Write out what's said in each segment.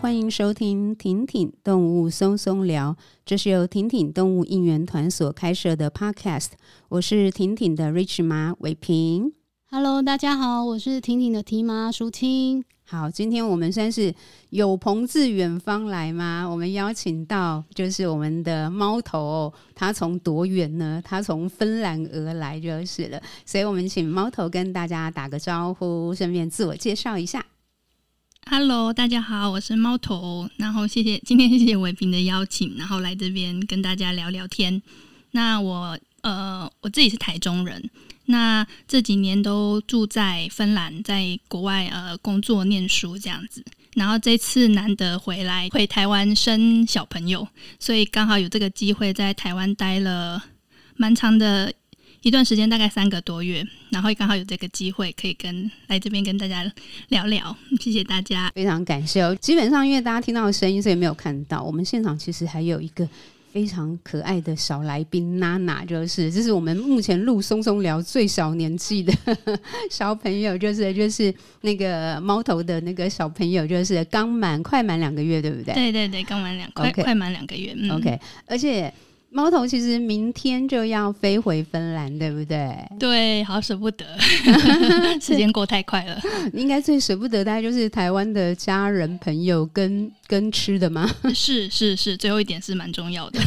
欢迎收听婷婷动物松松聊，这是由婷婷动物应援团所开设的 Podcast。我是婷婷的 Rich 妈伟平。Hello，大家好，我是婷婷的提妈淑清。好，今天我们算是有朋自远方来吗？我们邀请到就是我们的猫头哦，他从多远呢？它从芬兰而来就是了。所以我们请猫头跟大家打个招呼，顺便自我介绍一下。Hello，大家好，我是猫头。然后谢谢 今天谢谢伟平的邀请，然后来这边跟大家聊聊天。那我呃我自己是台中人。那这几年都住在芬兰，在国外呃工作念书这样子，然后这次难得回来回台湾生小朋友，所以刚好有这个机会在台湾待了蛮长的一段时间，大概三个多月，然后刚好有这个机会可以跟来这边跟大家聊聊，谢谢大家，非常感谢哦。基本上因为大家听到的声音，所以没有看到我们现场其实还有一个。非常可爱的小来宾娜娜，就是这是我们目前录松松聊最小年纪的小朋友，就是就是那个猫头的那个小朋友，就是刚满快满两个月，对不对？对对对，刚满两快快满两个月。嗯、OK，而且。猫头其实明天就要飞回芬兰，对不对？对，好舍不得，时间过太快了。应该最舍不得大概就是台湾的家人朋友跟跟吃的吗？是是是，最后一点是蛮重要的，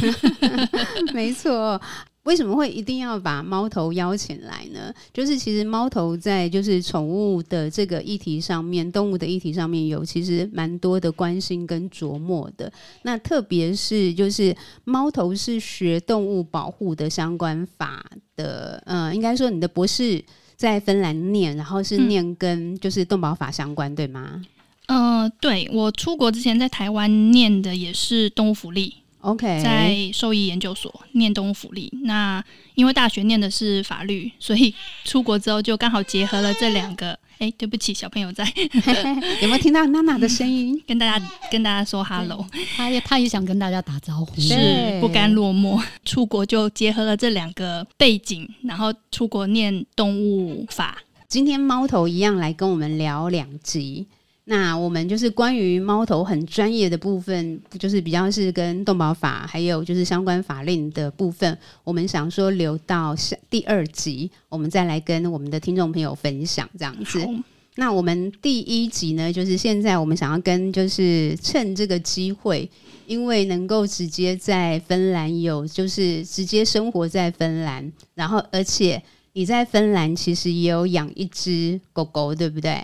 没错。为什么会一定要把猫头邀请来呢？就是其实猫头在就是宠物的这个议题上面，动物的议题上面有其实蛮多的关心跟琢磨的。那特别是就是猫头是学动物保护的相关法的，呃，应该说你的博士在芬兰念，然后是念跟就是动保法相关，嗯、对吗？嗯、呃，对，我出国之前在台湾念的也是动物福利。OK，在兽医研究所念动物福利。那因为大学念的是法律，所以出国之后就刚好结合了这两个。哎、欸，对不起，小朋友在，有没有听到娜娜的声音？跟大家跟大家说 hello。他也他也想跟大家打招呼，是不甘落寞。出国就结合了这两个背景，然后出国念动物法。今天猫头一样来跟我们聊两集。那我们就是关于猫头很专业的部分，就是比较是跟动保法还有就是相关法令的部分，我们想说留到下第二集，我们再来跟我们的听众朋友分享这样子。那我们第一集呢，就是现在我们想要跟就是趁这个机会，因为能够直接在芬兰有就是直接生活在芬兰，然后而且你在芬兰其实也有养一只狗狗，对不对？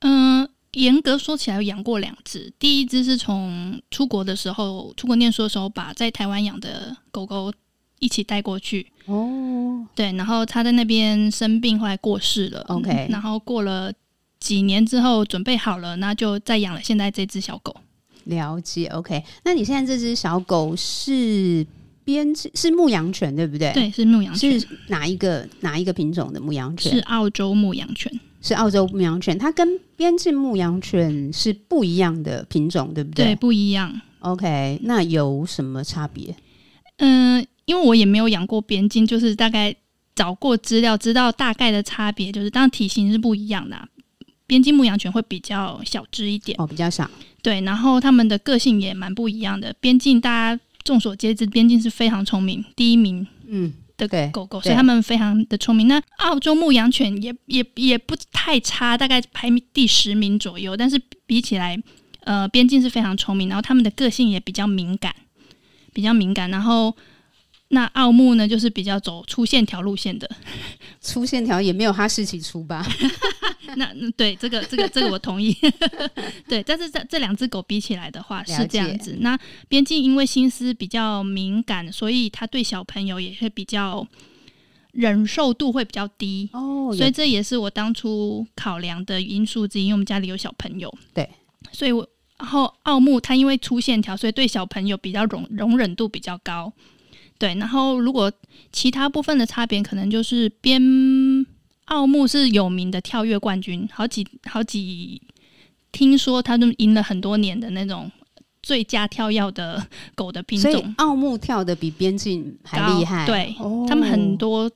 嗯。严格说起来，有养过两只。第一只是从出国的时候，出国念书的时候，把在台湾养的狗狗一起带过去。哦，对，然后他在那边生病，后来过世了。OK，嗯，然后过了几年之后，准备好了，那就再养了现在这只小狗。了解，OK。那你现在这只小狗是边是牧羊犬，对不对？对，是牧羊犬。是哪一个哪一个品种的牧羊犬？是澳洲牧羊犬。是澳洲牧羊犬，它跟边境牧羊犬是不一样的品种，对不对？对，不一样。OK，那有什么差别？嗯、呃，因为我也没有养过边境，就是大概找过资料，知道大概的差别，就是当然体型是不一样的、啊。边境牧羊犬会比较小只一点，哦，比较小。对，然后它们的个性也蛮不一样的。边境大家众所皆知，边境是非常聪明，第一名。嗯。的狗狗，所以他们非常的聪明。那澳洲牧羊犬也也也不太差，大概排名第十名左右。但是比起来，呃，边境是非常聪明，然后他们的个性也比较敏感，比较敏感。然后那澳牧呢，就是比较走粗线条路线的，粗线条也没有哈士奇粗吧？那对这个这个这个我同意，对，但是这这两只狗比起来的话是这样子。那边境因为心思比较敏感，所以他对小朋友也会比较忍受度会比较低哦，所以这也是我当初考量的因素之一。因为我们家里有小朋友，对，所以我然后奥木它因为粗线条，所以对小朋友比较容容忍度比较高。对，然后如果其他部分的差别，可能就是边。澳牧是有名的跳跃冠军，好几好几，听说他都赢了很多年的那种最佳跳跃的狗的品种。所以澳牧跳的比边境还厉害，对、哦、他们很多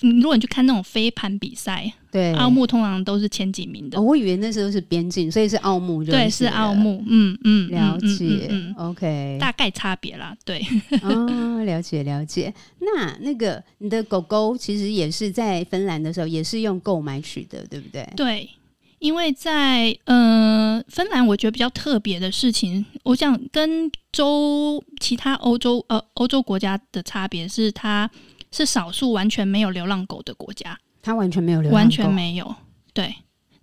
如果你去看那种飞盘比赛，对，奥牧通常都是前几名的。哦、我以为那时候是边境，所以是奥牧，对，是奥牧。嗯嗯，了解。嗯嗯、OK，大概差别啦。对，哦，了解了解。那那个你的狗狗其实也是在芬兰的时候，也是用购买取得，对不对？对。因为在呃芬兰，我觉得比较特别的事情，我想跟周其他欧洲呃欧洲国家的差别是，它是少数完全没有流浪狗的国家。它完全没有流浪狗，完全没有。对，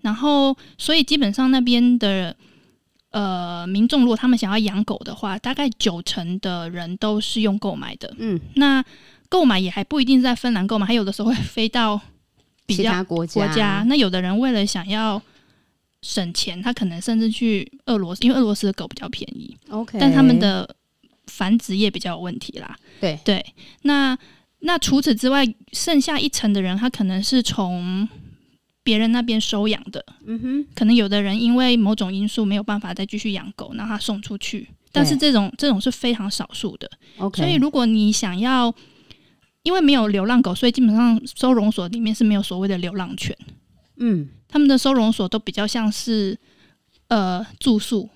然后所以基本上那边的呃民众，如果他们想要养狗的话，大概九成的人都是用购买的。嗯，那购买也还不一定是在芬兰购买，还有的时候会飞到。其他国家，国家，那有的人为了想要省钱，他可能甚至去俄罗斯，因为俄罗斯的狗比较便宜。OK，但他们的繁殖业比较有问题啦。对对，那那除此之外，剩下一层的人，他可能是从别人那边收养的。嗯哼，可能有的人因为某种因素没有办法再继续养狗，那他送出去。但是这种这种是非常少数的。OK，所以如果你想要。因为没有流浪狗，所以基本上收容所里面是没有所谓的流浪犬。嗯，他们的收容所都比较像是呃住宿。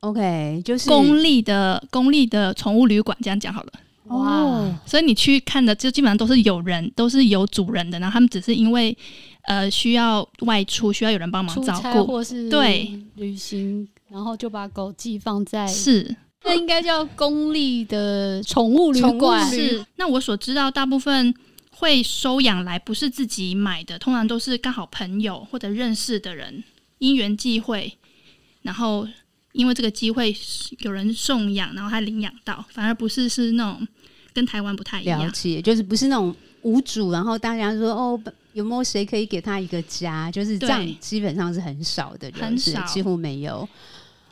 OK，就是公立的公立的宠物旅馆，这样讲好了。哇，所以你去看的就基本上都是有人，都是有主人的，然后他们只是因为呃需要外出，需要有人帮忙照顾，或是对。旅行，然后就把狗寄放在是。那应该叫公立的宠物旅馆。是，那我所知道，大部分会收养来不是自己买的，通常都是刚好朋友或者认识的人，因缘际会，然后因为这个机会有人送养，然后他领养到，反而不是是那种跟台湾不太一样。了解，就是不是那种无主，然后大家说哦，有没有谁可以给他一个家？就是这样，基本上是很少的，就是、很少，几乎没有。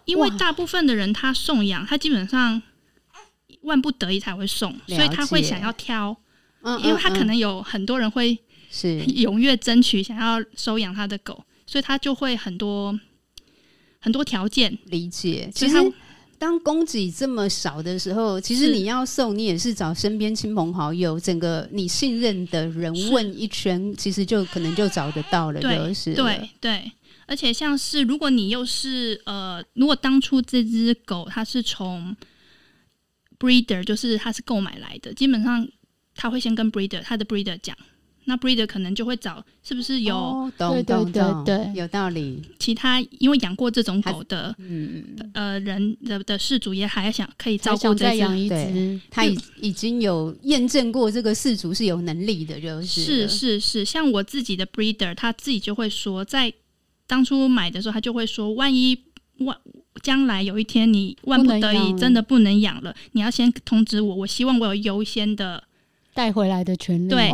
因为大部分的人他送养，他基本上万不得已才会送，所以他会想要挑，嗯，因为他可能有很多人会是踊跃争取想要收养他的狗，所以他就会很多很多条件。理解。其实当供给这么少的时候，其实你要送，你也是找身边亲朋好友，整个你信任的人问一圈，其实就可能就找得到了，就是对对。对而且像是，如果你又是呃，如果当初这只狗它是从 breeder，就是它是购买来的，基本上他会先跟 breeder，他的 breeder 讲，那 breeder 可能就会找是不是有、哦、对对对对。有道理，其他因为养过这种狗的嗯。呃人的的事主也还想可以照顾这养一只，他已已经有验证过这个事主是有能力的，就是是是是，像我自己的 breeder，他自己就会说在。当初买的时候，他就会说：“万一万将来有一天你万不得已真的不能养了，你要先通知我。我希望我有优先的带回来的权利。”对，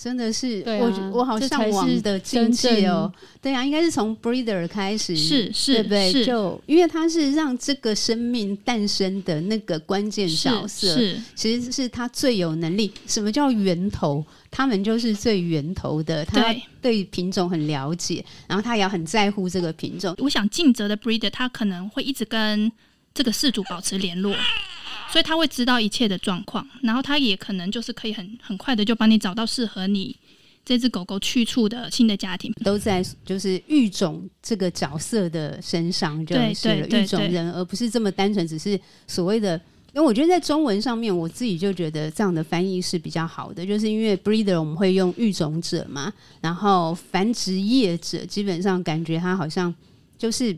真的是，我我好向往的境界哦。对啊，应该是从 breeder 开始，是是，对不对？是就因为他是让这个生命诞生的那个关键角色，是，是其实是他最有能力。什么叫源头？他们就是最源头的，他对品种很了解，然后他也很在乎这个品种。我想尽责的 breeder，他可能会一直跟这个饲主保持联络，所以他会知道一切的状况，然后他也可能就是可以很很快的就帮你找到适合你这只狗狗去处的新的家庭。都在就是育种这个角色的身上，就是了育种人，而不是这么单纯，只是所谓的。因为我觉得在中文上面，我自己就觉得这样的翻译是比较好的，就是因为 breeder 我们会用育种者嘛，然后繁殖业者基本上感觉他好像就是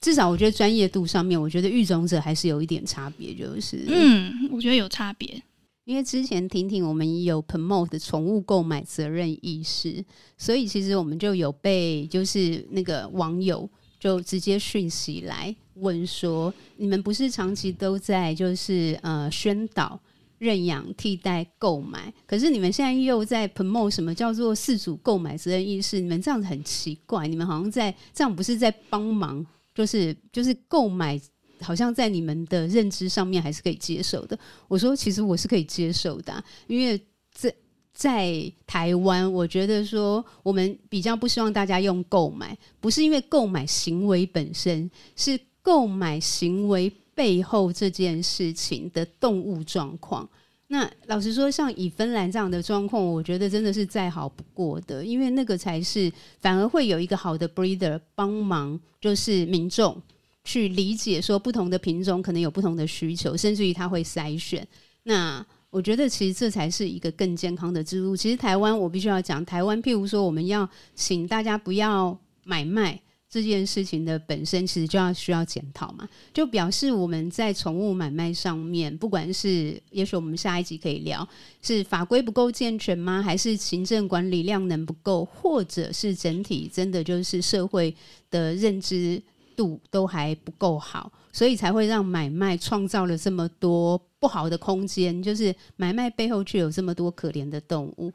至少我觉得专业度上面，我觉得育种者还是有一点差别，就是嗯，我觉得有差别，因为之前婷婷我们有 promote 宠物购买责任意识，所以其实我们就有被就是那个网友就直接讯息来。问说：“你们不是长期都在就是呃宣导认养替代购买，可是你们现在又在 promote 什么叫做饲主购买责任意识？你们这样子很奇怪，你们好像在这样不是在帮忙，就是就是购买，好像在你们的认知上面还是可以接受的。”我说：“其实我是可以接受的，因为在在台湾，我觉得说我们比较不希望大家用购买，不是因为购买行为本身是。”购买行为背后这件事情的动物状况，那老实说，像以芬兰这样的状况，我觉得真的是再好不过的，因为那个才是反而会有一个好的 breeder 帮忙，就是民众去理解说不同的品种可能有不同的需求，甚至于他会筛选。那我觉得其实这才是一个更健康的之路。其实台湾我必须要讲，台湾譬如说我们要请大家不要买卖。这件事情的本身其实就要需要检讨嘛，就表示我们在宠物买卖上面，不管是也许我们下一集可以聊，是法规不够健全吗？还是行政管理量能不够，或者是整体真的就是社会的认知度都还不够好，所以才会让买卖创造了这么多不好的空间，就是买卖背后却有这么多可怜的动物。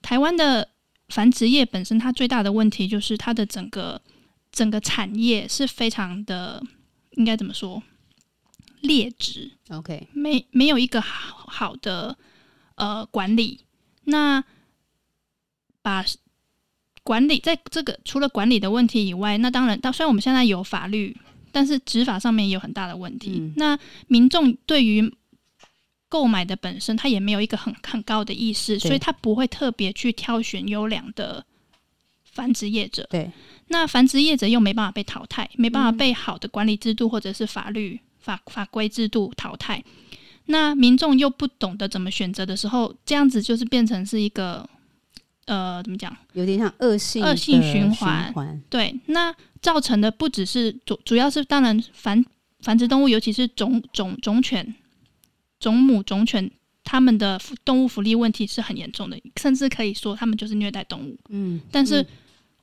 台湾的繁殖业本身，它最大的问题就是它的整个。整个产业是非常的，应该怎么说？劣质。OK，没没有一个好好的呃管理。那把管理在这个除了管理的问题以外，那当然，当虽然我们现在有法律，但是执法上面也有很大的问题。嗯、那民众对于购买的本身，他也没有一个很很高的意识，所以他不会特别去挑选优良的繁殖业者。对。那繁殖业者又没办法被淘汰，没办法被好的管理制度或者是法律法法规制度淘汰。那民众又不懂得怎么选择的时候，这样子就是变成是一个呃，怎么讲？有点像恶性恶性循环。对，那造成的不只是主，主要是当然繁繁殖动物，尤其是种种种犬、种母种犬，他们的动物福利问题是很严重的，甚至可以说他们就是虐待动物。嗯，但是。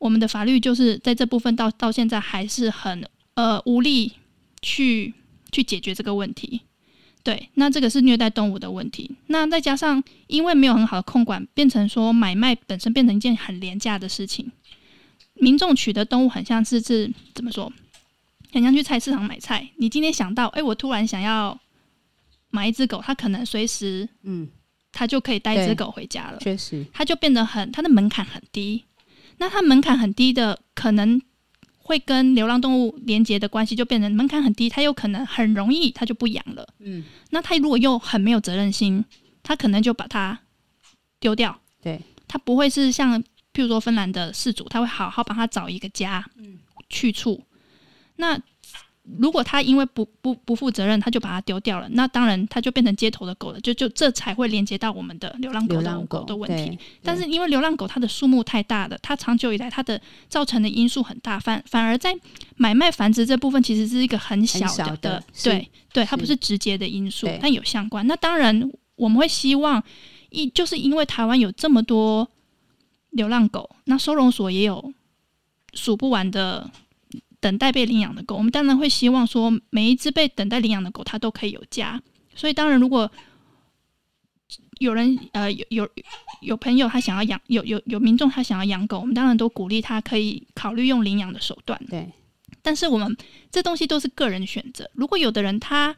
嗯我们的法律就是在这部分到到现在还是很呃无力去去解决这个问题，对，那这个是虐待动物的问题。那再加上因为没有很好的控管，变成说买卖本身变成一件很廉价的事情。民众取得动物很像是是怎么说？很像去菜市场买菜。你今天想到，哎，我突然想要买一只狗，它可能随时嗯，它就可以带一只狗回家了。确实，它就变得很，它的门槛很低。那它门槛很低的，可能会跟流浪动物连接的关系就变成门槛很低，它有可能很容易它就不养了。嗯，那它如果又很没有责任心，它可能就把它丢掉。对，它不会是像譬如说芬兰的饲主，他会好好帮它找一个家，嗯，去处。那如果他因为不不不负责任，他就把它丢掉了，那当然他就变成街头的狗了，就就这才会连接到我们的流浪狗的狗的问题。但是因为流浪狗它的数目太大了，它长久以来它的造成的因素很大，反反而在买卖繁殖这部分其实是一个很小的，很小的对对，它不是直接的因素，但有相关。那当然我们会希望，一就是因为台湾有这么多流浪狗，那收容所也有数不完的。等待被领养的狗，我们当然会希望说，每一只被等待领养的狗，它都可以有家。所以，当然，如果有人呃有有有朋友他想要养，有有有民众他想要养狗，我们当然都鼓励他可以考虑用领养的手段。对，但是我们这东西都是个人选择。如果有的人他，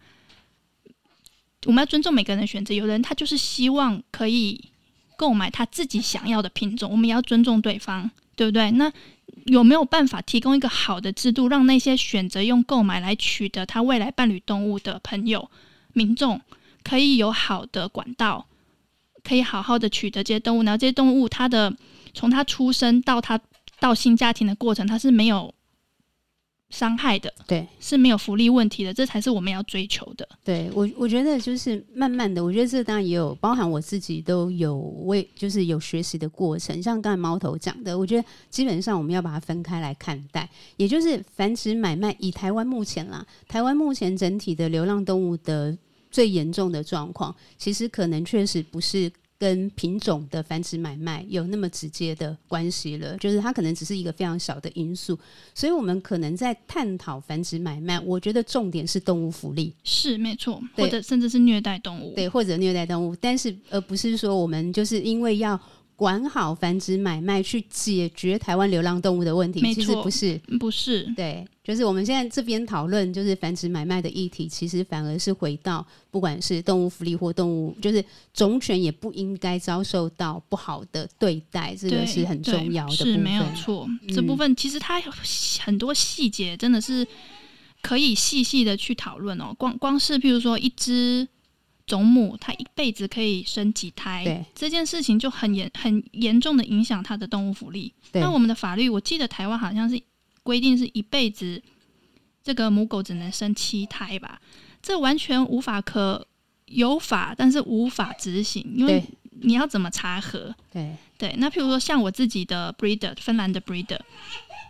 我们要尊重每个人的选择。有的人他就是希望可以购买他自己想要的品种，我们也要尊重对方，对不对？那。有没有办法提供一个好的制度，让那些选择用购买来取得他未来伴侣动物的朋友、民众，可以有好的管道，可以好好的取得这些动物？然后这些动物，它的从它出生到它到新家庭的过程，它是没有。伤害的，对，是没有福利问题的，这才是我们要追求的。对我，我觉得就是慢慢的，我觉得这当然也有包含我自己都有为，就是有学习的过程。像刚才猫头讲的，我觉得基本上我们要把它分开来看待，也就是繁殖买卖。以台湾目前啦，台湾目前整体的流浪动物的最严重的状况，其实可能确实不是。跟品种的繁殖买卖有那么直接的关系了，就是它可能只是一个非常小的因素，所以我们可能在探讨繁殖买卖，我觉得重点是动物福利，是没错，或者甚至是虐待动物，对，或者虐待动物，但是而不是说我们就是因为要。管好繁殖买卖，去解决台湾流浪动物的问题，其实不是，不是，对，就是我们现在这边讨论，就是繁殖买卖的议题，其实反而是回到，不管是动物福利或动物，就是种犬也不应该遭受到不好的对待，这个是很重要的部分，是没有错。嗯、这部分其实它有很多细节，真的是可以细细的去讨论哦。光光是譬如说一只种母它一辈子可以生几胎，对这件事情就很严很严重的影响它的动物福利。那我们的法律，我记得台湾好像是规定是一辈子这个母狗只能生七胎吧？这完全无法可有法，但是无法执行，因为你要怎么查核？对对，那譬如说像我自己的 breeder，芬兰的 breeder，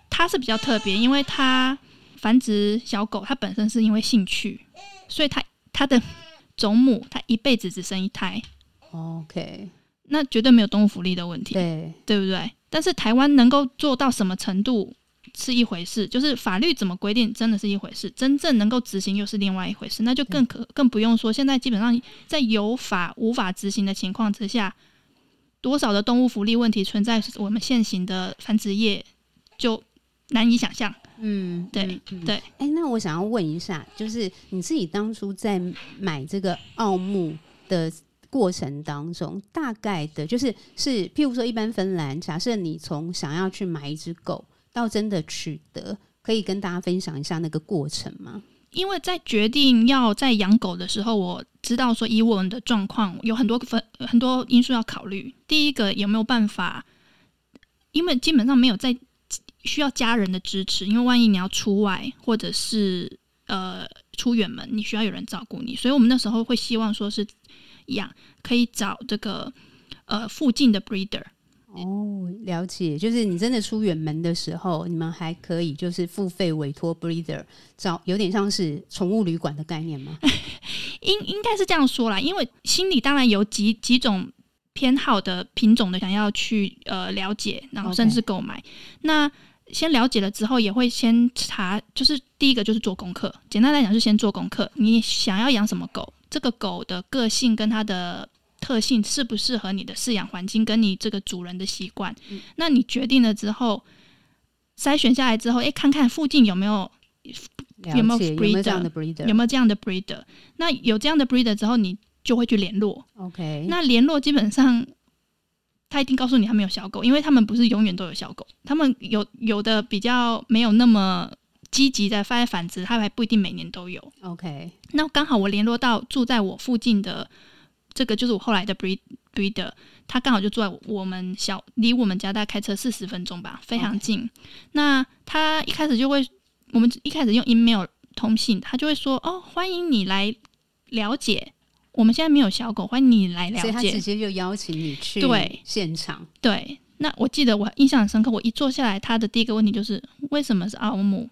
它是比较特别，因为它繁殖小狗，它本身是因为兴趣，所以它它的种母它一辈子只生一胎。OK，那绝对没有动物福利的问题，对对不对？但是台湾能够做到什么程度？是一回事，就是法律怎么规定，真的是一回事；真正能够执行又是另外一回事。那就更可更不用说，现在基本上在有法无法执行的情况之下，多少的动物福利问题存在，我们现行的繁殖业就难以想象。嗯，对对。哎、欸，那我想要问一下，就是你自己当初在买这个奥牧的过程当中，大概的就是是，譬如说一般芬兰，假设你从想要去买一只狗。到真的取得，可以跟大家分享一下那个过程吗？因为在决定要在养狗的时候，我知道说以我们的状况有很多分很多因素要考虑。第一个有没有办法？因为基本上没有在需要家人的支持，因为万一你要出外或者是呃出远门，你需要有人照顾你，所以我们那时候会希望说是养可以找这个呃附近的 breeder。哦，了解，就是你真的出远门的时候，你们还可以就是付费委托 breeder 找，有点像是宠物旅馆的概念吗？应应该是这样说啦，因为心里当然有几几种偏好的品种的想要去呃了解，然后甚至购买。那先了解了之后，也会先查，就是第一个就是做功课。简单来讲，是先做功课。你想要养什么狗？这个狗的个性跟它的。特性适不适合你的饲养环境，跟你这个主人的习惯，嗯，那你决定了之后，筛选下来之后，哎，看看附近有没有有没有 breeder，有没有这样的 breeder，有没有这样的 breeder。那有这样的 breeder 之后，你就会去联络。OK，那联络基本上他一定告诉你他没有小狗，因为他们不是永远都有小狗，他们有有的比较没有那么积极在发繁殖，他还不一定每年都有。OK，那刚好我联络到住在我附近的。这个就是我后来的 breed breeder，他刚好就住在我们小，离我们家大概开车四十分钟吧，非常近。那他一开始就会，我们一开始用 email 通信，他就会说：“哦，欢迎你来了解，我们现在没有小狗，欢迎你来了解。”所以他直接就邀请你去对现场。对，那我记得我印象很深刻，我一坐下来，他的第一个问题就是：为什么是奥牧？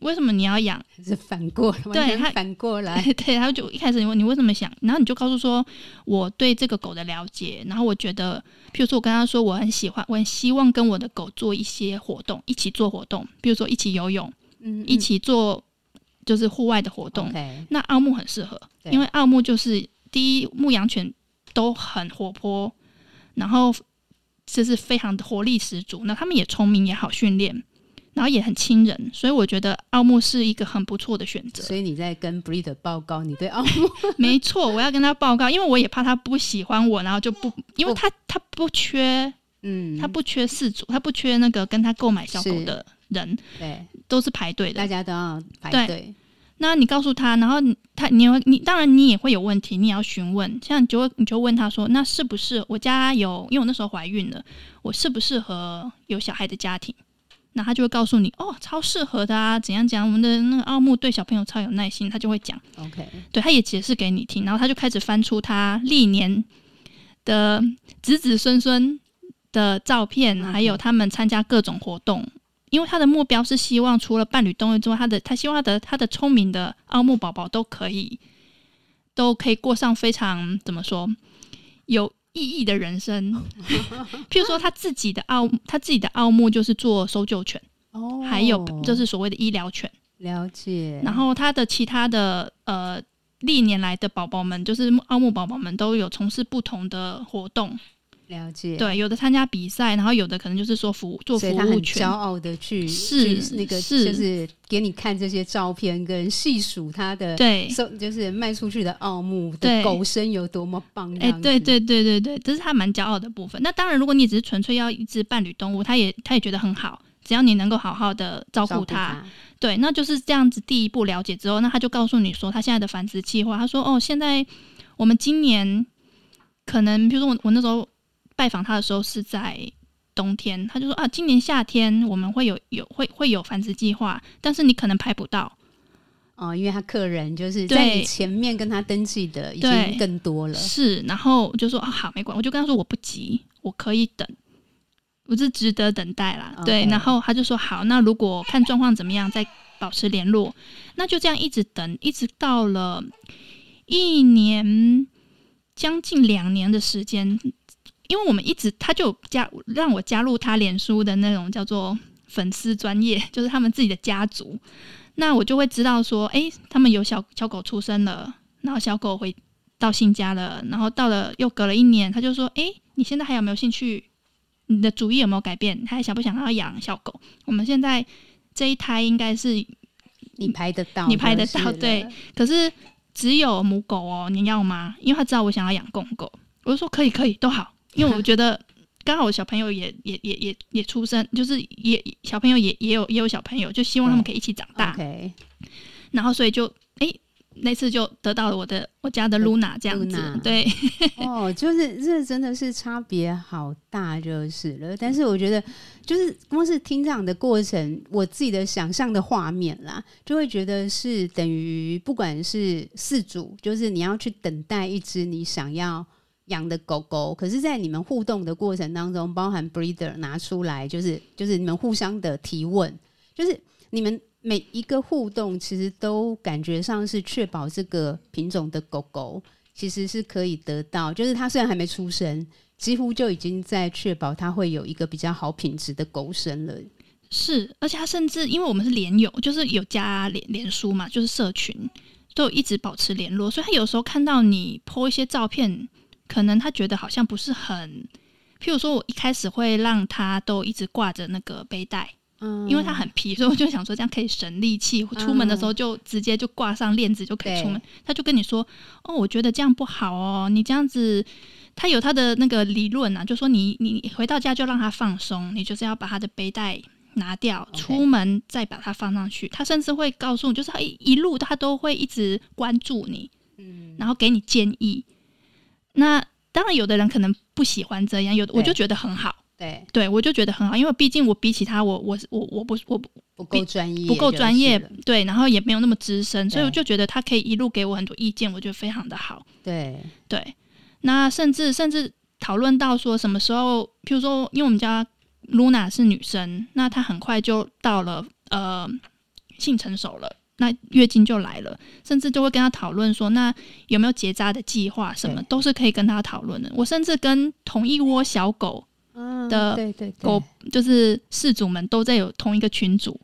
为什么你要养？是反过来，对，他反过来，对，他就一开始问你为什么想，然后你就告诉说我对这个狗的了解，然后我觉得，譬如说我跟他说我很喜欢，我很希望跟我的狗做一些活动，一起做活动，比如说一起游泳，嗯，嗯，一起做就是户外的活动。那奥牧很适合，因为奥牧就是第一牧羊犬都很活泼，然后就是非常的活力十足，那他们也聪明，也好训练。然后也很亲人，所以我觉得奥牧是一个很不错的选择。所以你在跟 breeder 报告你对奥牧？没错，我要跟他报告，因为我也怕他不喜欢我，然后就不，因为他他不缺，嗯，他不缺饲主，他不缺那个跟他购买小狗的人，对，都是排队的，大家都要排队。那你告诉他，然后他你你当然你也会有问题，你也要询问，像你就会你就问他说，那是不是我家有？因为我那时候怀孕了，我适不适合有小孩的家庭？那他就会告诉你哦，超适合的啊，怎样讲？我们的那个奥木对小朋友超有耐心，他就会讲。OK，对，他也解释给你听，然后他就开始翻出他历年的子子孙孙的照片.还有他们参加各种活动。因为他的目标是希望除了伴侣动物之外，他的他希望他的他的聪明的奥木宝宝都可以都可以过上非常怎么说有。意义的人生，譬如说他自己的奥，他自己的奥木就是做搜救犬，哦，还有就是所谓的医疗犬，了解。然后他的其他的呃历年来的宝宝们，就是奥木宝宝们都有从事不同的活动。了解，对，有的参加比赛，然后有的可能就是说服务做服务骄傲的去是去那个是就是给你看这些照片，跟细数他的对，就是卖出去的奥牧的狗身有多么棒。哎、欸，对对对对对，这是他蛮骄傲的部分。那当然，如果你只是纯粹要一只伴侣动物，他也他也觉得很好，只要你能够好好的照顾它，对，那就是这样子。第一步了解之后，那他就告诉你说他现在的繁殖计划。他说：“哦，现在。”我们今年可能，比如说我我那时候拜访他的时候是在冬天，他就说啊，今年夏天我们会有有会会有繁殖计划，但是你可能排不到。哦，因为他客人就是在你前面跟他登记的已经更多了，是，然后就说啊好没关系，我就跟他说我不急，我可以等，我是值得等待啦，Okay. 对，然后他就说好，那如果看状况怎么样再保持联络，那就这样一直等，一直到了一年将近两年的时间。因为我们一直，他就加让我加入他脸书的那种叫做粉丝专业，就是他们自己的家族。那我就会知道说，哎，他们有小小狗出生了，然后小狗回到新家了，然后到了又隔了一年，他就说，哎，你现在还有没有兴趣？你的主意有没有改变？他还想不想要养小狗？我们现在这一胎应该是你拍得到，你拍得到，对。可是只有母狗哦，你要吗？因为他知道我想要养公狗，我就说可以，可以，都好。因为我觉得刚好我小朋友也也也也也出生，就是也小朋友也也有也有小朋友，就希望他们可以一起长大。然后所以就哎、欸，那次就得到了我的我家的露娜这样子。Luna. 对，哦，就是这真的是差别好大就是了。但是我觉得就是光是听这样的过程，我自己的想象的画面啦，就会觉得是等于不管是四组，就是你要去等待一只你想要。养的狗狗，可是，在你们互动的过程当中，包含 breeder 拿出来，就是就是你们互相的提问，就是你们每一个互动，其实都感觉上是确保这个品种的狗狗其实是可以得到，就是它虽然还没出生，几乎就已经在确保它会有一个比较好品质的狗生了。是，而且它甚至因为我们是连友，就是有加连连书嘛，就是社群都有一直保持联络，所以他有时候看到你 po 一些照片。可能他觉得好像不是很，譬如说，我一开始会让他都一直挂着那个背带，嗯，因为他很皮，所以我就想说这样可以省力气，出门的时候就直接就挂上链子就可以出门。他就跟你说，哦，我觉得这样不好哦，你这样子，他有他的那个理论啊，就说你你回到家就让他放松，你就是要把他的背带拿掉，出门再把它放上去。他甚至会告诉你，就是他一一路他都会一直关注你，嗯，然后给你建议。那当然，有的人可能不喜欢这样，有的我就觉得很好。对，对我就觉得很好，因为毕竟我比起他，我我我我不我不不够专业，不够专业，对，然后也没有那么资深，所以我就觉得他可以一路给我很多意见，我觉得非常的好。对对，那甚至甚至讨论到说什么时候，譬如说，因为我们家露娜是女生，那她很快就到了呃性成熟了。那月经就来了，甚至就会跟他讨论说，那有没有结扎的计划，什么都是可以跟他讨论的。我甚至跟同一窝小狗的狗，就是饲主们都在有同一个群组，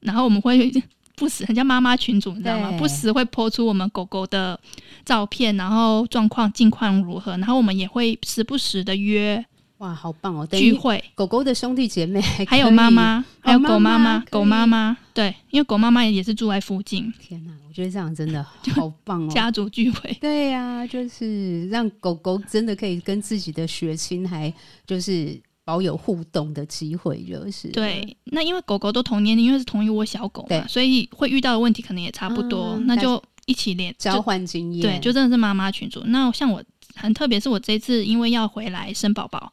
然后我们会 不时，人家妈妈群组，你知道吗？不时会 po 出我们狗狗的照片，然后状况近况如何，然后我们也会时不时的约。哇，好棒哦！聚会，狗狗的兄弟姐妹还，还有妈妈，还有狗妈妈，狗妈妈，对，因为狗妈妈也是住在附近。天哪，我觉得这样真的 好棒哦！家族聚会，对呀、啊，就是让狗狗真的可以跟自己的血亲还就是保有互动的机会，就是对。那因为狗狗都同年龄，因为是同一窝小狗嘛，所以会遇到的问题可能也差不多，嗯、那就一起连交换经验。对，就真的是妈妈群组。那像我很特别，是我这次因为要回来生宝宝。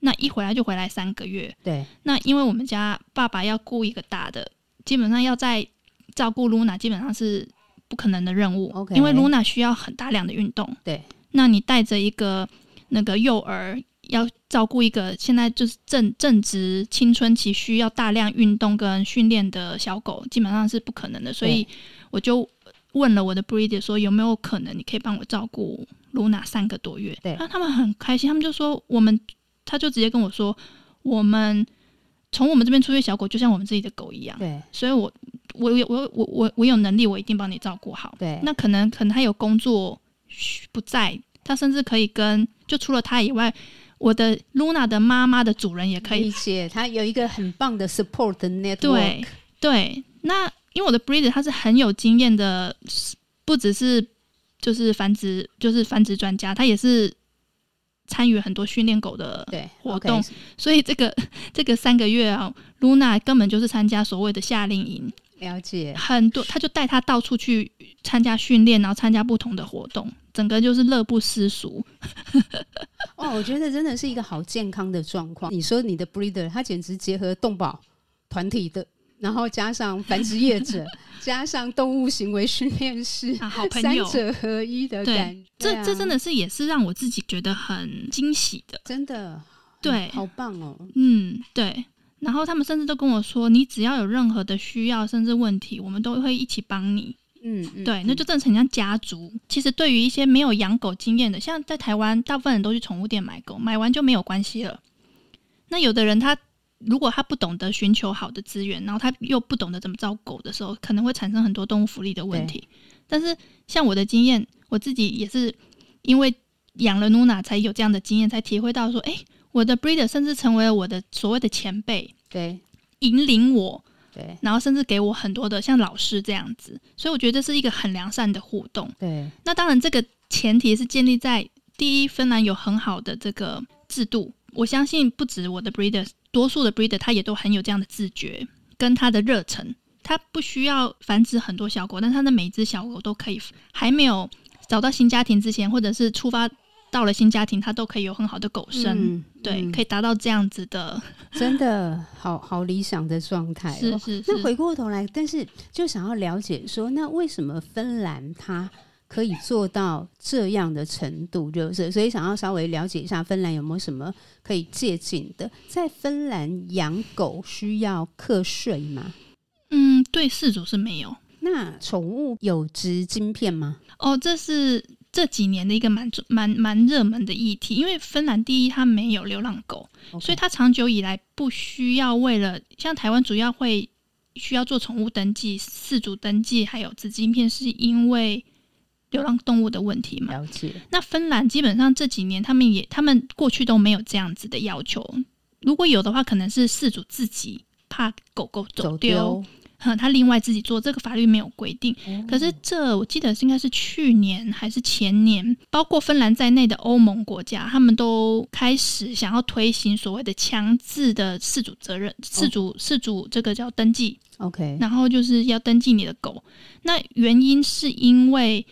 那一回来就回来三个月，对。那因为我们家爸爸要雇一个大的，基本上要在照顾露娜，基本上是不可能的任务。Okay. 因为露娜需要很大量的运动。对。那你带着一个那个幼儿，要照顾一个现在就是正正值青春期需要大量运动跟训练的小狗，基本上是不可能的。所以我就问了我的 breeder 说，有没有可能你可以帮我照顾露娜三个多月？对。那他们很开心，他们就说我们。他就直接跟我说：“我们从我们这边出去，小狗就像我们自己的狗一样。对，所以我我有我我我我有能力，我一定帮你照顾好。对，那可能可能他有工作不在，他甚至可以跟就除了他以外，我的露娜的妈妈的主人也可以理解。他有一个很棒的 support network。对对，那因为我的 breeder 他是很有经验的，不只是就是繁殖就是繁殖专家，他也是。”参与很多训练狗的活动，okay, 所以这个这个三个月啊，露娜根本就是参加所谓的夏令营。了解很多，他就带他到处去参加训练，然后参加不同的活动，整个就是乐不思蜀。哦，我觉得真的是一个好健康的状况。你说你的 breeder，他简直结合动保团体的，然后加上繁殖业者，加上动物行为训练师，啊，好朋友，三者合一的感觉。这、啊、这真的是也是让我自己觉得很惊喜的，真的，对，好棒哦。嗯，对。然后他们甚至都跟我说：“你只要有任何的需要，甚至问题，我们都会一起帮你。”嗯，嗯，对，那就真的很像家族。其实对于一些没有养狗经验的，像在台湾，大部分人都去宠物店买狗，买完就没有关系了。那有的人他如果他不懂得寻求好的资源，然后他又不懂得怎么照狗的时候，可能会产生很多动物福利的问题。但是像我的经验，我自己也是因为养了 Nuna 才有这样的经验，才体会到说，哎。我的 breeder 甚至成为了我的所谓的前辈，对，引领我，对，然后甚至给我很多的像老师这样子，所以我觉得这是一个很良善的互动。对，那当然这个前提是建立在第一，芬兰有很好的这个制度，我相信不止我的 breeder，多数的 breeder 他也都很有这样的自觉跟他的热忱，他不需要繁殖很多小狗，但他的每一只小狗都可以还没有找到新家庭之前，或者是出发。到了新家庭，它都可以有很好的狗生，嗯、对，嗯、可以达到这样子的，真的好好理想的状态、哦。是是是。那回过头来，但是就想要了解说，那为什么芬兰它可以做到这样的程度？就是所以想要稍微了解一下芬兰有没有什么可以借鉴的？在芬兰养狗需要课税吗？嗯，对，饲主是没有。那宠物有植晶片吗？哦，这是。这几年的一个蛮蛮蛮热门的议题，因为芬兰第一它没有流浪狗，Okay. 所以它长久以来不需要为了像台湾主要会需要做宠物登记、饲主登记，还有植晶片，是因为流浪动物的问题嘛？了解。那芬兰基本上这几年他们也他们过去都没有这样子的要求，如果有的话，可能是饲主自己怕狗狗走丢。走丢他另外自己做这个法律没有规定，嗯、可是这我记得是应该是去年还是前年，包括芬兰在内的欧盟国家，他们都开始想要推行所谓的强制的饲主责任，饲主饲主这个叫登记，OK，然后就是要登记你的狗。那原因是因为，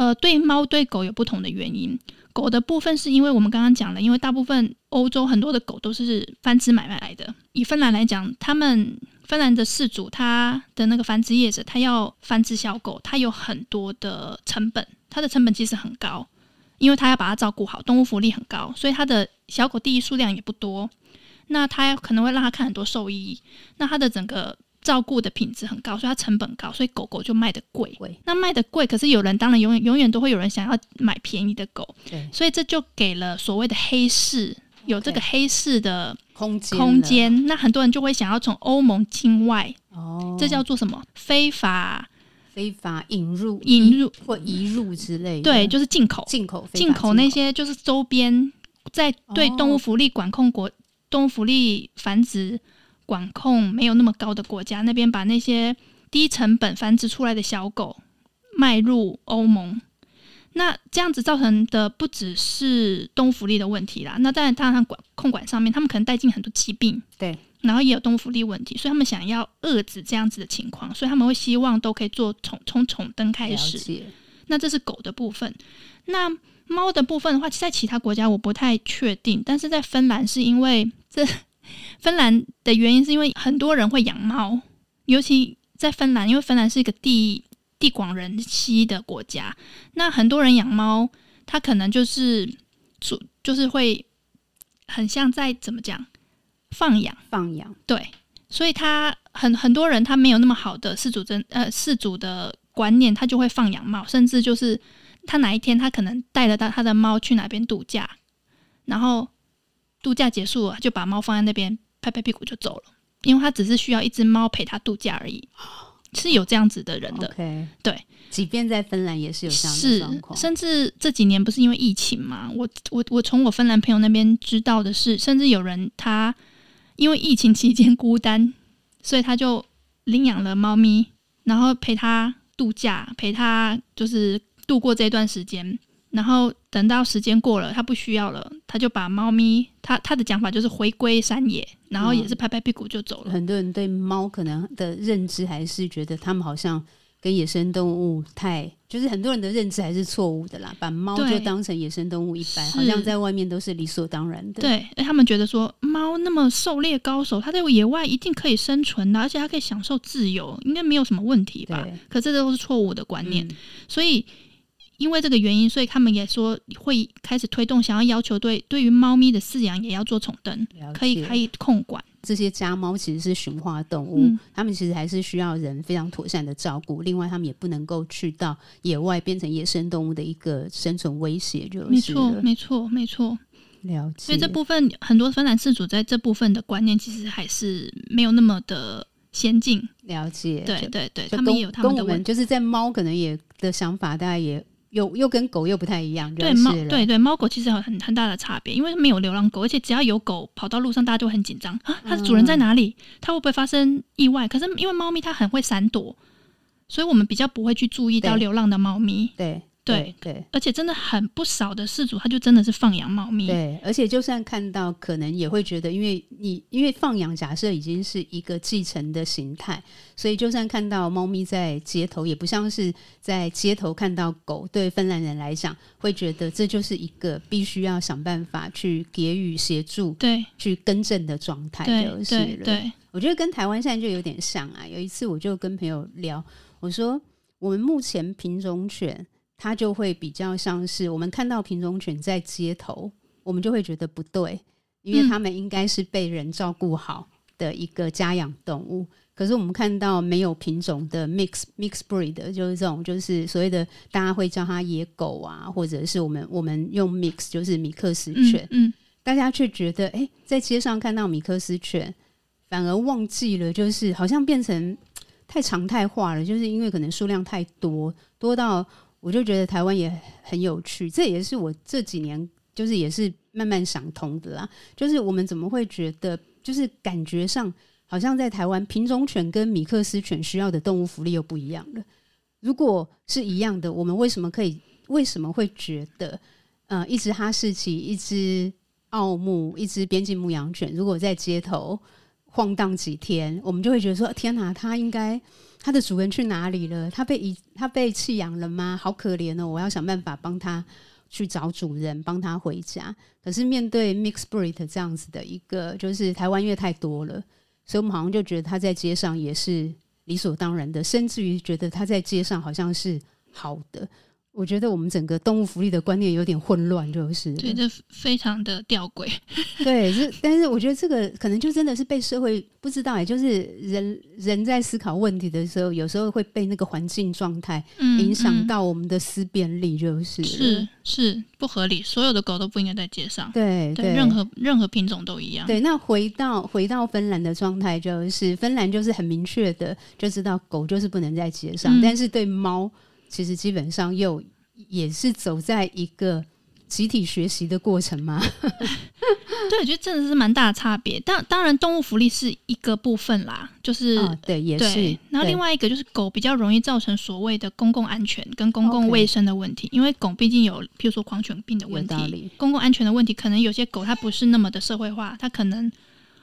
呃，对猫对狗有不同的原因。狗的部分是因为我们刚刚讲了，因为大部分欧洲很多的狗都是繁殖买卖来的。以芬兰来讲，他们。芬兰的饲主，他的那个繁殖业者，他要繁殖小狗，他有很多的成本，他的成本其实很高，因为他要把它照顾好，动物福利很高，所以他的小狗第一数量也不多。那他可能会让他看很多兽医，那他的整个照顾的品质很高，所以它成本高，所以狗狗就卖的贵。对那卖的贵，可是有人当然永远永远都会有人想要买便宜的狗，对。所以这就给了所谓的黑市。有这个黑市的空间，空间，那很多人就会想要从欧盟境外，哦，这叫做什么？非法、非法引入、引入。或移入之类的。对，就是进口、进口、进口那些就是周边，在对动物福利管控国、哦、动物福利繁殖管控没有那么高的国家，那边把那些低成本繁殖出来的小狗卖入欧盟。那这样子造成的不只是动物福利的问题啦，那当然，当然管控管上面，他们可能带进很多疾病，对，然后也有动物福利问题，所以他们想要遏制这样子的情况，所以他们会希望都可以做从从宠灯开始。那这是狗的部分，那猫的部分的话，在其他国家我不太确定，但是在芬兰是因为这芬兰的原因是因为很多人会养猫，尤其在芬兰，因为芬兰是一个地。地广人稀的国家，那很多人养猫，他可能就是主，就是会很像在怎么讲放养，放养，对，所以他很很多人他没有那么好的饲主真呃饲主的观念，他就会放养猫，甚至就是他哪一天他可能带了他他的猫去哪边度假，然后度假结束了就把猫放在那边拍拍屁股就走了，因为他只是需要一只猫陪他度假而已。是有这样子的人的，Okay. 对，即便在芬兰也是有这样的状况。甚至这几年不是因为疫情嘛，我我我从我芬兰朋友那边知道的是，甚至有人他因为疫情期间孤单，所以他就领养了猫咪，然后陪他度假，陪他就是度过这段时间。然后等到时间过了，他不需要了，他就把猫咪，他他的讲法就是回归山野，然后也是拍拍屁股就走了。嗯、很多人对猫可能的认知还是觉得他们好像跟野生动物太，就是很多人的认知还是错误的啦，把猫就当成野生动物一般，好像在外面都是理所当然的。对，他们觉得说猫那么狩猎高手，它在野外一定可以生存的，而且它可以享受自由，应该没有什么问题吧？可这都是错误的观念，嗯、所以。因为这个原因，所以他们也说会开始推动，想要要求对对于猫咪的饲养也要做重登，可以可以控管。这些家猫其实是驯化动物，嗯，他们其实还是需要人非常妥善的照顾。另外，他们也不能够去到野外变成野生动物的一个生存威胁，就是没错，没错，没错。了解。所以这部分很多芬兰饲主在这部分的观念其实还是没有那么的先进。了解，对对对，他们也有他们的问，就是在猫可能也的想法，大概也。又又跟狗又不太一样，对猫对对猫狗其实有很很大的差别，因为没有流浪狗，而且只要有狗跑到路上，大家就很紧张啊，它的主人在哪里？它会不会发生意外？可是因为猫咪它很会闪躲，所以我们比较不会去注意到流浪的猫咪。对。对对，而且真的很不少的事主，他就真的是放养猫咪。对，而且就算看到，可能也会觉得，因为你因为放养，假设已经是一个继承的形态，所以就算看到猫咪在街头，也不像是在街头看到狗。对芬兰人来讲，会觉得这就是一个必须要想办法去给予协助、对，去更正的状态，就是了。对，对，对，我觉得跟台湾现在就有点像啊。有一次，我就跟朋友聊，我说我们目前品种犬。它就会比较像是我们看到品种犬在街头，我们就会觉得不对，因为它们应该是被人照顾好的一个家养动物。可是我们看到没有品种的 mix mix breed，就是这种，就是所谓的大家会叫它野狗啊，或者是我们我们用 mix 就是米克斯犬，嗯，嗯，大家却觉得哎，在街上看到米克斯犬，反而忘记了，就是好像变成太常态化了，就是因为可能数量太多，多到。我就觉得台湾也很有趣，这也是我这几年就是也是慢慢想通的啦。就是我们怎么会觉得，就是感觉上好像在台湾品种犬跟米克斯犬需要的动物福利又不一样了。如果是一样的，我们为什么可以？为什么会觉得，呃，一只哈士奇、一只奥牧、一只边境牧羊犬，如果在街头晃荡几天，我们就会觉得说：天哪，它应该。它的主人去哪里了？它被遗，它被弃养了吗？好可怜哦！我要想办法帮它去找主人，帮它回家。可是面对 mix breed 这样子的一个，就是台湾因为太多了，所以我们好像就觉得它在街上也是理所当然的，甚至于觉得它在街上好像是好的。我觉得我们整个动物福利的观念有点混乱，就是对，这非常的吊诡。对，是，但是我觉得这个可能就真的是被社会不知道，也就是人人在思考问题的时候，有时候会被那个环境状态影响到我们的思辨力，就是、嗯嗯、是是不合理。所有的狗都不应该在街上，对对，任何任何品种都一样。对，那回到回到芬兰的状态，就是芬兰就是很明确的就知道狗就是不能在街上，嗯、但是对猫。其实基本上又也是走在一个集体学习的过程嘛。对，我觉得真的是蛮大的差别。当当然，动物福利是一个部分啦，就是、哦、对，也是。然后另外一个就是狗比较容易造成所谓的公共安全跟公共卫生的问题，因为狗毕竟有，譬如说狂犬病的问题，公共安全的问题，可能有些狗它不是那么的社会化，它可能。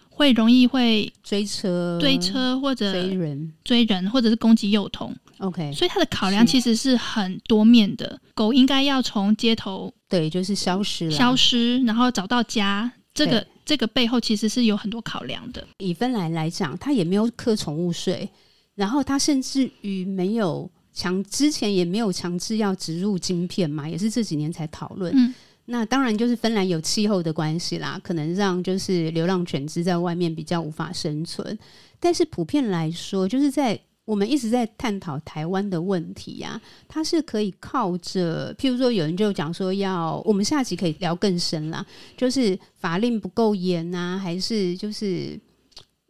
会容易会追车、追车或者追人、追人，或者是攻击幼童。OK，所以它的考量其实是很多面的。狗应该要从街头对，就是消失了，消失，然后找到家。这个这个背后其实是有很多考量的。以芬兰来讲，它也没有课宠物税，然后它甚至于没有强之前也没有强制要植入晶片嘛，也是这几年才讨论。嗯。那当然就是芬兰有气候的关系啦，可能让就是流浪犬只在外面比较无法生存。但是普遍来说，就是在我们一直在探讨台湾的问题呀、它是可以靠着，譬如说有人就讲说要，我们下集可以聊更深啦，就是法令不够严啊，还是就是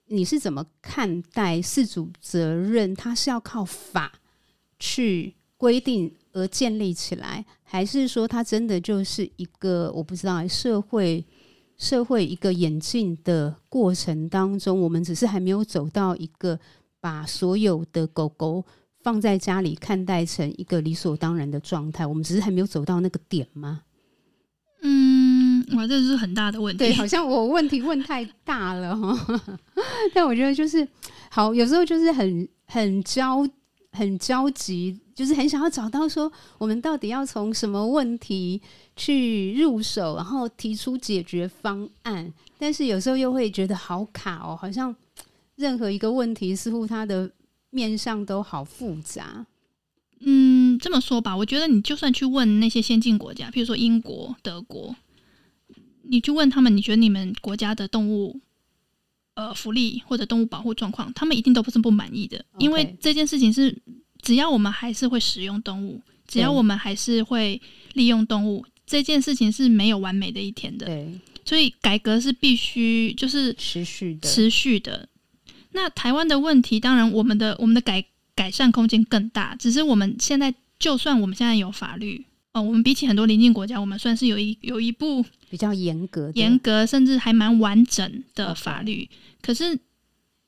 你是怎么看待四主责任？它是要靠法去规定而建立起来？还是说，它真的就是一个我不知道社会社会一个演进的过程当中，我们只是还没有走到一个把所有的狗狗放在家里看待成一个理所当然的状态？我们只是还没有走到那个点吗？嗯，哇，这是很大的问题。对，好像我问题问太大了哈。但我觉得就是好，有时候就是很很焦很焦急，就是很想要找到说我们到底要从什么问题去入手，然后提出解决方案。但是有时候又会觉得好卡哦，好像任何一个问题似乎它的面上都好复杂。嗯，这么说吧，我觉得你就算去问那些先进国家，譬如说英国、德国，你去问他们，你觉得你们国家的动物呃福利或者动物保护状况，他们一定都不是不满意的。因为这件事情是，只要我们还是会使用动物，只要我们还是会利用动物，这件事情是没有完美的一天的。对，所以改革是必须就是持续的，持续的。那台湾的问题，当然我们的我们的改。改善空间更大，只是我们现在就算我们现在有法律哦，我们比起很多邻近国家，我们算是有一有一部比较严格、严格甚至还蛮完整的法律。可是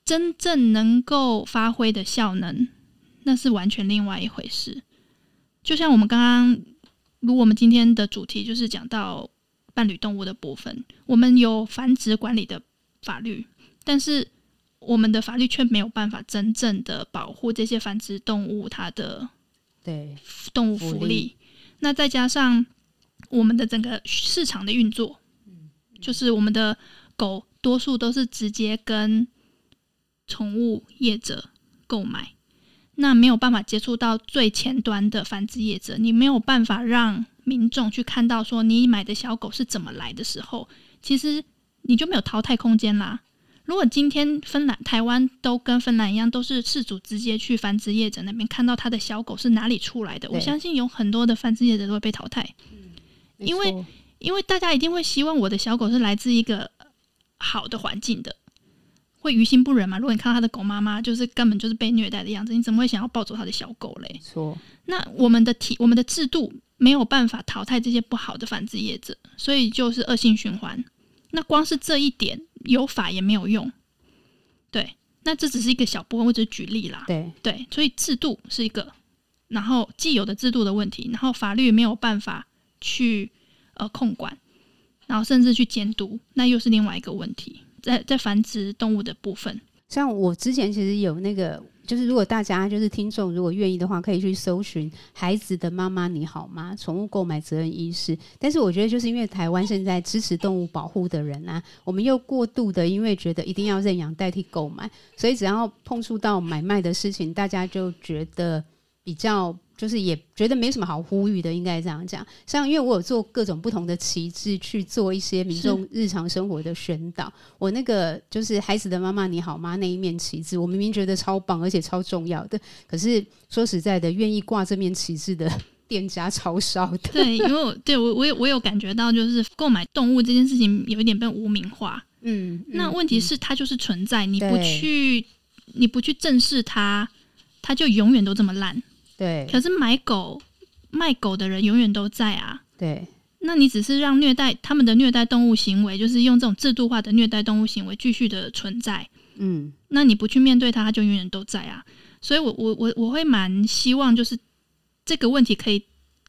真正能够发挥的效能，那是完全另外一回事。就像我们刚刚，如我们今天的主题就是讲到伴侣动物的部分，我们有繁殖管理的法律，但是。我们的法律却没有办法真正的保护这些繁殖动物它的对动物福利，福利。那再加上我们的整个市场的运作，就是我们的狗多数都是直接跟宠物业者购买，那没有办法接触到最前端的繁殖业者，你没有办法让民众去看到说你买的小狗是怎么来的时候，其实你就没有淘汰空间啦。如果今天芬兰、台湾都跟芬兰一样，都是饲主直接去繁殖业者那边看到他的小狗是哪里出来的，我相信有很多的繁殖业者都会被淘汰。嗯，因为因为大家一定会希望我的小狗是来自一个好的环境的，会于心不忍嘛。如果你看到他的狗妈妈就是根本就是被虐待的样子，你怎么会想要抱走他的小狗嘞？错。那我们的体我们的制度没有办法淘汰这些不好的繁殖业者，所以就是恶性循环。那光是这一点。有法也没有用，对，那这只是一个小部分，我只是举例啦。对对，所以制度是一个，然后既有的制度的问题，然后法律没有办法去呃控管，然后甚至去监督，那又是另外一个问题，在在繁殖动物的部分，像我之前其实有那个。就是如果大家就是听众，如果愿意的话，可以去搜寻“孩子的妈妈你好吗？宠物购买责任医师”。但是我觉得，就是因为台湾现在支持动物保护的人啊，我们又过度的因为觉得一定要认养代替购买，所以只要碰触到买卖的事情，大家就觉得比较。就是也觉得没什么好呼吁的，应该这样讲。像因为我有做各种不同的旗帜去做一些民众日常生活的宣导。我那个就是孩子的妈妈你好吗那一面旗帜，我明明觉得超棒而且超重要的，可是说实在的，愿意挂这面旗帜的 店家超少的。对，因为我对我我有我有感觉到，就是购买动物这件事情有一点被污名化。嗯，那问题是它就是存在，嗯、你不去你不去正视它，它就永远都这么烂。对，可是买狗卖狗的人永远都在啊。对，那你只是让虐待他们的虐待动物行为，就是用这种制度化的虐待动物行为继续的存在。嗯，那你不去面对它，它就永远都在啊。所以我我我我会蛮希望，就是这个问题可以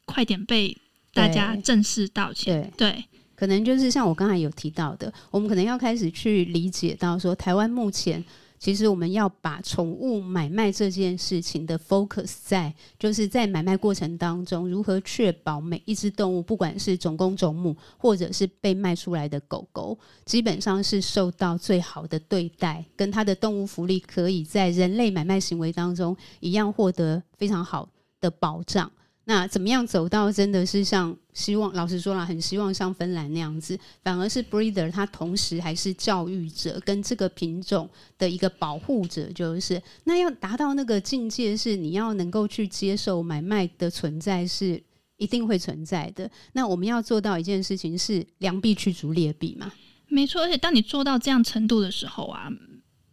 快点被大家正视到起来。对，对，可能就是像我刚才有提到的，我们可能要开始去理解到说，台湾目前。其实我们要把宠物买卖这件事情的 focus 在，就是在买卖过程当中，如何确保每一只动物，不管是种公种母，或者是被卖出来的狗狗，基本上是受到最好的对待，跟它的动物福利可以在人类买卖行为当中一样获得非常好的保障。那怎么样走到真的是像希望？老实说了，很希望像芬兰那样子，反而是 breeder，他同时还是教育者跟这个品种的一个保护者，就是那要达到那个境界，是你要能够去接受买卖的存在是一定会存在的。那我们要做到一件事情是良币驱逐劣币嘛？没错，而且当你做到这样程度的时候啊，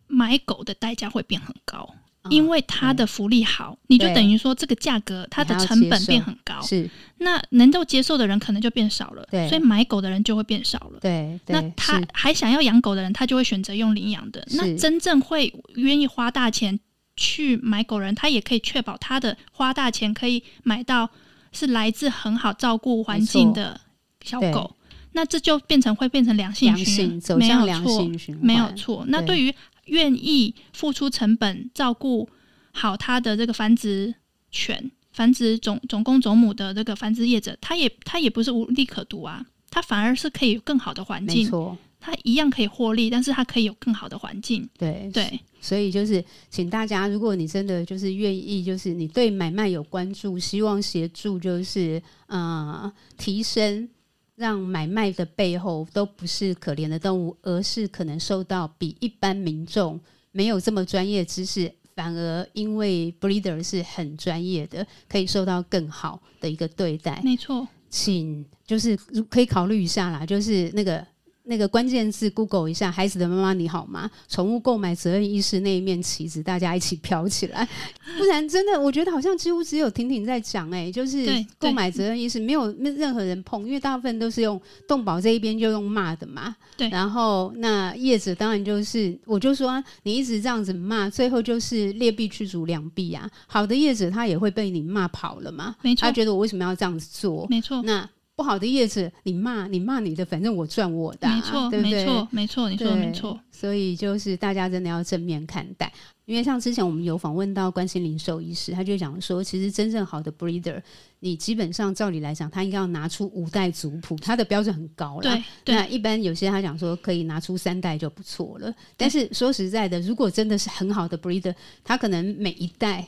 买狗的代价会变很高。因为它的福利好，你就等于说这个价格它的成本变很高，是。那能够接受的人可能就变少了，对，所以买狗的人就会变少了，对。那他还想要养狗的人，他就会选择用领养的。那真正会愿意花大钱去买狗人，他也可以确保他的花大钱可以买到是来自很好照顾环境的小狗。那这就变成会变成良性循环，没有错，没有错。那对于愿意付出成本照顾好他的这个繁殖犬、繁殖种种公种母的这个繁殖业者，他也他也不是无利可图啊，他反而是可以有更好的环境。他一样可以获利，但是他可以有更好的环境。对对，所以就是请大家，如果你真的就是愿意，就是你对买卖有关注，希望协助，就是呃提升，让买卖的背后都不是可怜的动物，而是可能受到比一般民众没有这么专业知识，反而因为 breeder 是很专业的，可以受到更好的一个对待。没错，请就是可以考虑一下啦，就是那个。那个关键字 Google 一下，孩子的妈妈你好吗？宠物购买责任意识那一面旗子，大家一起飘起来，不然真的，我觉得好像几乎只有婷婷在讲，哎，就是购买责任意识，没有任何人碰，因为大部分都是用动保这一边就用骂的嘛。对，然后那叶子当然就是，我就说你一直这样子骂，最后就是劣币驱逐良币啊。好的叶子他也会被你骂跑了嘛，没错，他觉得我为什么要这样子做？没错，那。不好的叶子，你骂你骂你的，反正我赚我的，啊，没错，对不对？没错，没错，你说的没错。所以就是大家真的要正面看待，因为像之前我们有访问到关心零售医师，他就讲说，其实真正好的 breeder，你基本上照理来讲，他应该要拿出五代族谱，他的标准很高了。对，对，那一般有些他讲说可以拿出三代就不错了。但是说实在的，如果真的是很好的 breeder，他可能每一代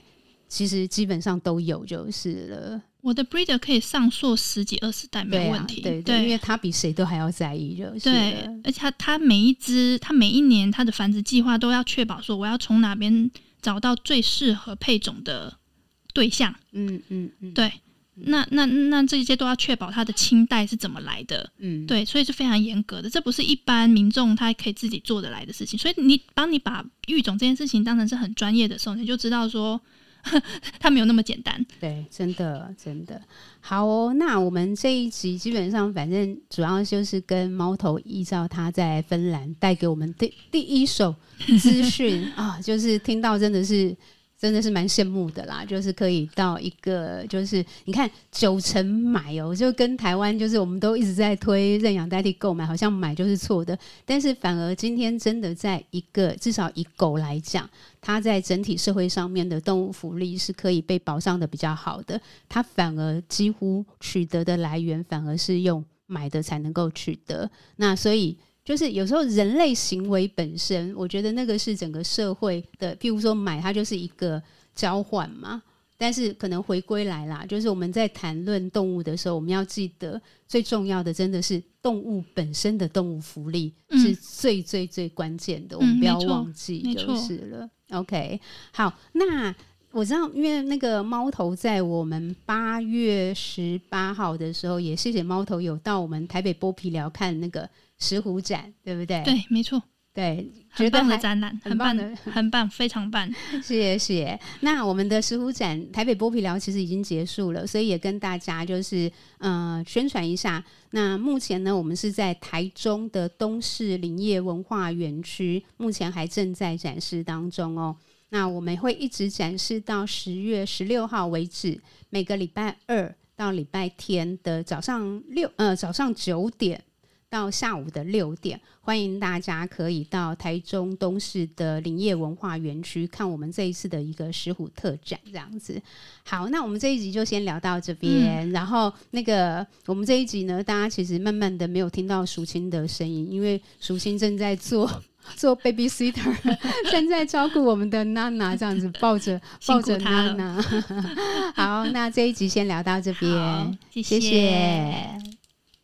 其实基本上都有就是了。我的 breeder 可以上溯十几二十代没有问题，对、因为他比谁都还要在意就是。对，而且他他每一只，他每一年他的繁殖计划都要确保说，我要从哪边找到最适合配种的对象。嗯嗯嗯，对，那那那这些都要确保他的清代是怎么来的。嗯，对，所以是非常严格的，这不是一般民众他可以自己做得来的事情。所以你当你把育种这件事情当成是很专业的时候，你就知道说。他没有那么简单，对，真的真的好哦。那我们这一集基本上，反正主要就是跟猫头依照他在芬兰带给我们第第一手资讯 啊，就是听到真的是。真的是蛮羡慕的啦，就是可以到一个，就是你看九成买哦，就跟台湾就是我们都一直在推认养代替购买，好像买就是错的，但是反而今天真的在一个至少以狗来讲，它在整体社会上面的动物福利是可以被保障的比较好的，它反而几乎取得的来源反而是用买的才能够取得，那所以。就是有时候人类行为本身，我觉得那个是整个社会的，譬如说买它就是一个交换嘛。但是可能回归来啦，就是我们在谈论动物的时候，我们要记得最重要的真的是动物本身的动物福利是最最最关键的，嗯，我们不要忘记就是了。OK，好，那我知道，因为那个猫头在我们八月十八号的时候，也谢谢猫头有到我们台北剥皮寮看那个。石虎展对不对？对，没错，对，很棒的展览，很棒的，很棒，非常棒。谢谢。那我们的石虎展台北剥皮寮其实已经结束了，所以也跟大家就是呃宣传一下。那目前呢，我们是在台中的东市林业文化园区，目前还正在展示当中哦。那我们会一直展示到十月十六号为止，每个礼拜二到礼拜天的早上六呃早上九点。到下午的六点，欢迎大家可以到台中东市的林业文化园区看我们这一次的一个石虎特展，这样子。好，那我们这一集就先聊到这边。嗯、然后那个我们这一集呢，大家其实慢慢的没有听到淑清的声音，因为淑清正在做做 baby sitter，正在照顾我们的娜娜，这样子抱着抱着娜娜。好，那这一集先聊到这边，谢谢。谢谢